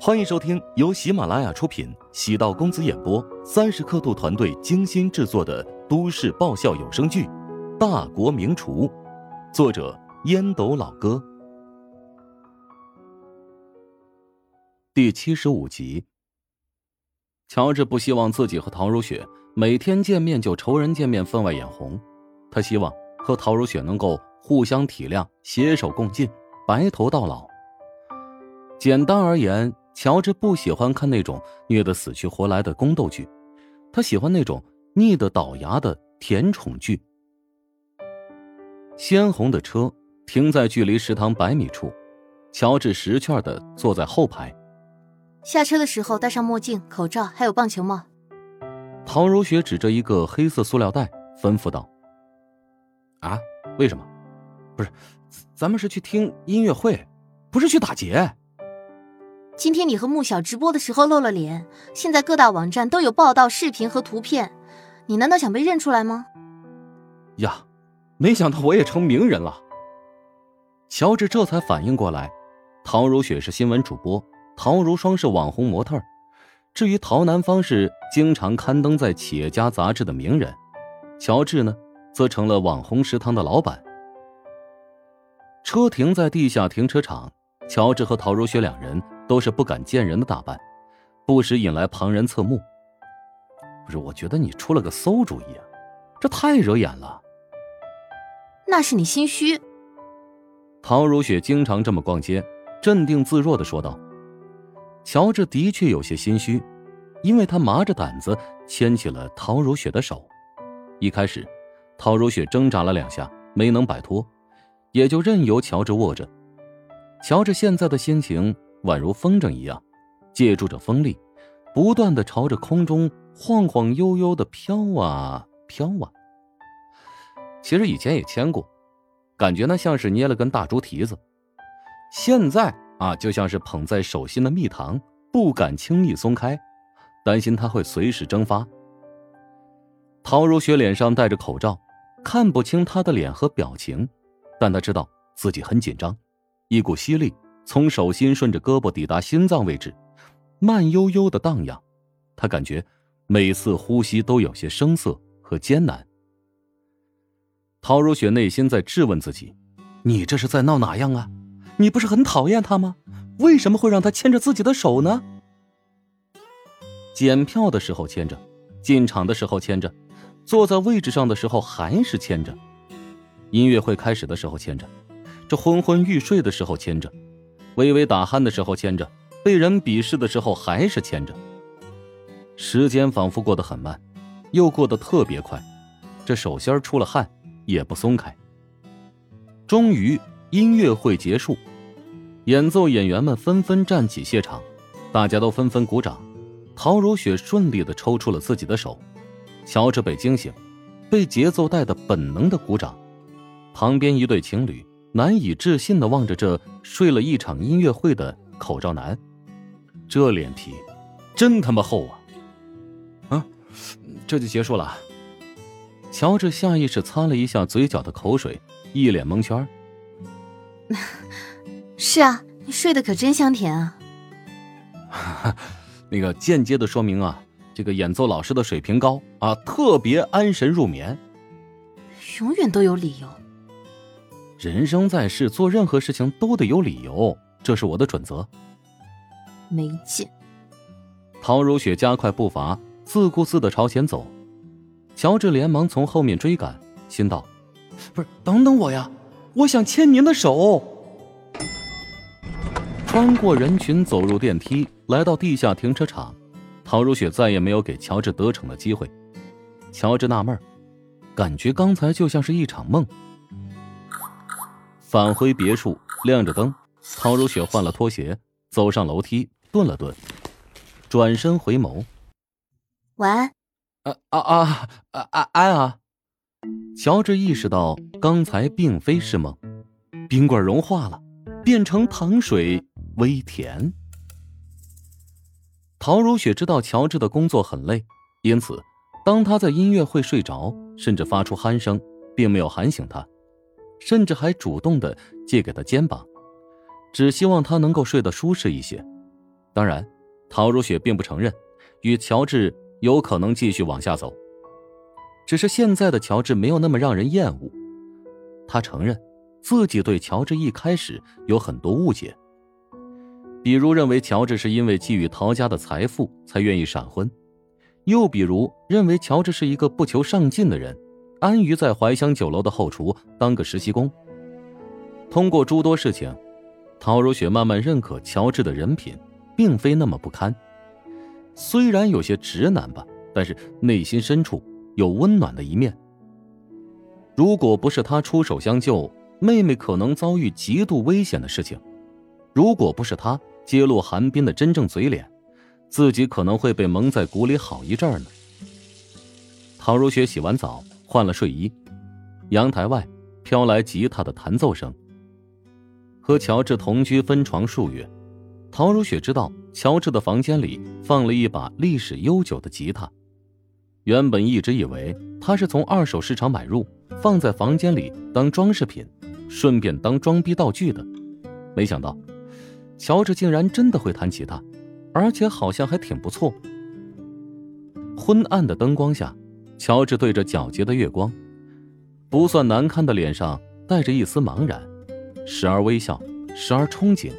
欢迎收听由喜马拉雅出品、喜道公子演播、三十刻度团队精心制作的都市爆笑有声剧《大国名厨》，作者烟斗老哥，第七十五集。乔治不希望自己和陶如雪每天见面就仇人见面分外眼红，他希望和陶如雪能够互相体谅、携手共进，白头到老。简单而言。乔治不喜欢看那种虐得死去活来的宫斗剧，他喜欢那种腻得倒牙的甜宠剧。鲜红的车停在距离食堂百米处，乔治识趣的坐在后排。下车的时候戴上墨镜、口罩，还有棒球帽。陶如雪指着一个黑色塑料袋，吩咐道：“啊，为什么？不是，咱们是去听音乐会，不是去打劫。”今天你和穆小直播的时候露了脸，现在各大网站都有报道、视频和图片，你难道想被认出来吗？呀，没想到我也成名人了。乔治这才反应过来，陶如雪是新闻主播，陶如霜是网红模特，至于陶南方是经常刊登在企业家杂志的名人，乔治呢，则成了网红食堂的老板。车停在地下停车场，乔治和陶如雪两人。都是不敢见人的打扮，不时引来旁人侧目。不是，我觉得你出了个馊主意啊，这太惹眼了。那是你心虚。陶如雪经常这么逛街，镇定自若的说道。乔治的确有些心虚，因为他麻着胆子牵起了陶如雪的手。一开始，陶如雪挣扎了两下，没能摆脱，也就任由乔治握着。乔治现在的心情。宛如风筝一样，借助着风力，不断的朝着空中晃晃悠悠的飘啊飘啊。其实以前也牵过，感觉呢像是捏了根大猪蹄子。现在啊，就像是捧在手心的蜜糖，不敢轻易松开，担心它会随时蒸发。陶如雪脸上戴着口罩，看不清她的脸和表情，但她知道自己很紧张，一股吸力。从手心顺着胳膊抵达心脏位置，慢悠悠的荡漾。他感觉每次呼吸都有些生涩和艰难。陶如雪内心在质问自己：“你这是在闹哪样啊？你不是很讨厌他吗？为什么会让他牵着自己的手呢？”检票的时候牵着，进场的时候牵着，坐在位置上的时候还是牵着，音乐会开始的时候牵着，这昏昏欲睡的时候牵着。微微打鼾的时候牵着，被人鄙视的时候还是牵着。时间仿佛过得很慢，又过得特别快，这手心出了汗也不松开。终于，音乐会结束，演奏演员们纷纷站起谢场，大家都纷纷鼓掌。陶如雪顺利的抽出了自己的手，乔治被惊醒，被节奏带的本能的鼓掌。旁边一对情侣。难以置信的望着这睡了一场音乐会的口罩男，这脸皮真他妈厚啊！啊，这就结束了。乔治下意识擦了一下嘴角的口水，一脸蒙圈。是啊，你睡得可真香甜啊！那个间接的说明啊，这个演奏老师的水平高啊，特别安神入眠。永远都有理由。人生在世，做任何事情都得有理由，这是我的准则。没劲。陶如雪加快步伐，自顾自的朝前走。乔治连忙从后面追赶，心道：“不是，等等我呀，我想牵您的手。”穿过人群，走入电梯，来到地下停车场。陶如雪再也没有给乔治得逞的机会。乔治纳闷感觉刚才就像是一场梦。返回别墅，亮着灯，陶如雪换了拖鞋，走上楼梯，顿了顿，转身回眸：“晚安。”啊啊啊啊啊！安啊！乔治意识到刚才并非是梦，冰棍融化了，变成糖水，微甜。陶如雪知道乔治的工作很累，因此当他在音乐会睡着，甚至发出鼾声，并没有喊醒他。甚至还主动的借给他肩膀，只希望他能够睡得舒适一些。当然，陶如雪并不承认与乔治有可能继续往下走，只是现在的乔治没有那么让人厌恶。他承认自己对乔治一开始有很多误解，比如认为乔治是因为觊觎陶家的财富才愿意闪婚，又比如认为乔治是一个不求上进的人，安于在怀乡酒楼的后厨当个实习工。通过诸多事情，陶如雪慢慢认可乔治的人品。并非那么不堪，虽然有些直男吧，但是内心深处有温暖的一面。如果不是他出手相救，妹妹可能遭遇极度危险的事情；如果不是他揭露韩冰的真正嘴脸，自己可能会被蒙在鼓里好一阵呢。陶如雪洗完澡，换了睡衣，阳台外飘来吉他的弹奏声。和乔治同居分床数月。陶如雪知道乔治的房间里放了一把历史悠久的吉他，原本一直以为他是从二手市场买入，放在房间里当装饰品，顺便当装逼道具的，没想到乔治竟然真的会弹吉他，而且好像还挺不错。昏暗的灯光下，乔治对着皎洁的月光，不算难看的脸上带着一丝茫然，时而微笑，时而憧憬。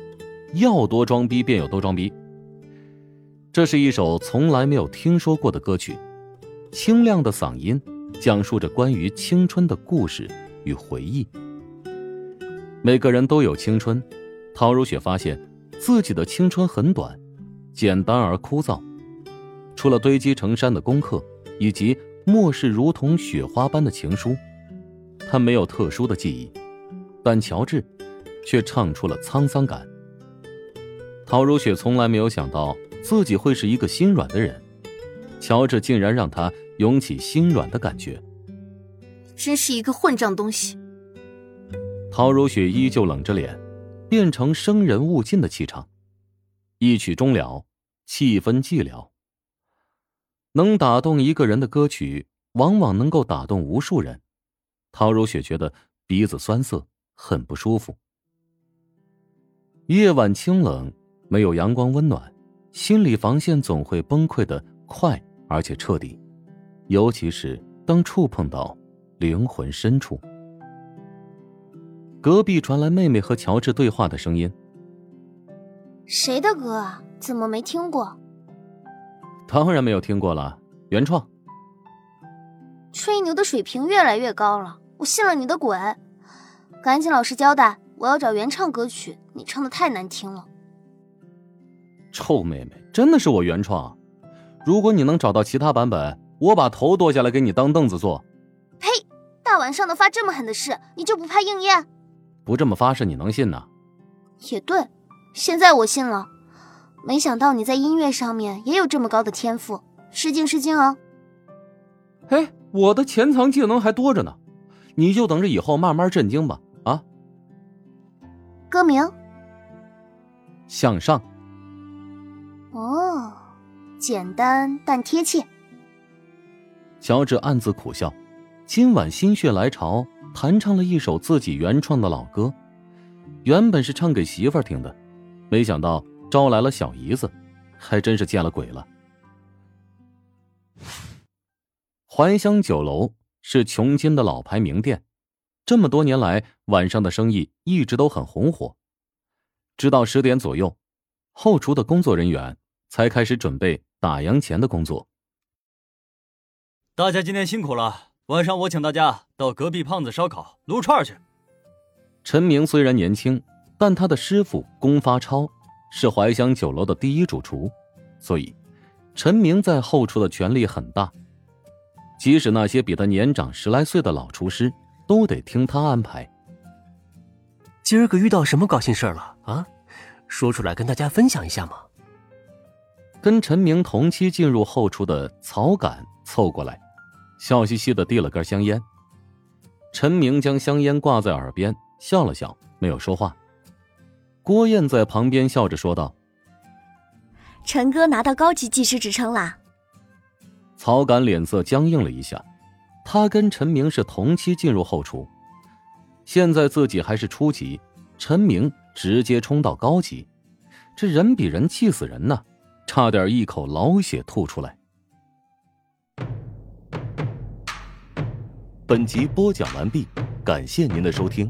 要多装逼便有多装逼。这是一首从来没有听说过的歌曲，清亮的嗓音讲述着关于青春的故事与回忆。每个人都有青春，陶如雪发现自己的青春很短，简单而枯燥。除了堆积成山的功课以及末世如同雪花般的情书，他没有特殊的记忆。但乔治，却唱出了沧桑感。陶如雪从来没有想到自己会是一个心软的人，乔治竟然让她涌起心软的感觉。真是一个混账东西！陶如雪依旧冷着脸，变成生人勿近的气场。一曲终了，气氛寂寥。能打动一个人的歌曲，往往能够打动无数人。陶如雪觉得鼻子酸涩，很不舒服。夜晚清冷。没有阳光温暖，心理防线总会崩溃的快而且彻底，尤其是当触碰到灵魂深处。隔壁传来妹妹和乔治对话的声音：“谁的歌啊？怎么没听过？”“当然没有听过了，原创。”“吹牛的水平越来越高了，我信了你的鬼！赶紧老实交代，我要找原唱歌曲，你唱的太难听了。”臭妹妹，真的是我原创。如果你能找到其他版本，我把头剁下来给你当凳子坐。呸！大晚上的发这么狠的誓，你就不怕应验？不这么发誓，你能信呢？也对，现在我信了。没想到你在音乐上面也有这么高的天赋，失敬失敬哦。哎，我的潜藏技能还多着呢，你就等着以后慢慢震惊吧。啊？歌名？向上。哦，简单但贴切。乔治暗自苦笑，今晚心血来潮弹唱了一首自己原创的老歌，原本是唱给媳妇儿听的，没想到招来了小姨子，还真是见了鬼了。怀乡酒楼是琼金的老牌名店，这么多年来晚上的生意一直都很红火，直到十点左右，后厨的工作人员。才开始准备打烊前的工作。大家今天辛苦了，晚上我请大家到隔壁胖子烧烤撸串去。陈明虽然年轻，但他的师傅龚发超是怀香酒楼的第一主厨，所以陈明在后厨的权力很大。即使那些比他年长十来岁的老厨师，都得听他安排。今儿个遇到什么高兴事儿了啊？说出来跟大家分享一下嘛。跟陈明同期进入后厨的曹敢凑过来，笑嘻嘻的递了根香烟。陈明将香烟挂在耳边，笑了笑，没有说话。郭燕在旁边笑着说道：“陈哥拿到高级技师职称啦。”曹敢脸色僵硬了一下，他跟陈明是同期进入后厨，现在自己还是初级，陈明直接冲到高级，这人比人气死人呐，差点一口老血吐出来。本集播讲完毕，感谢您的收听。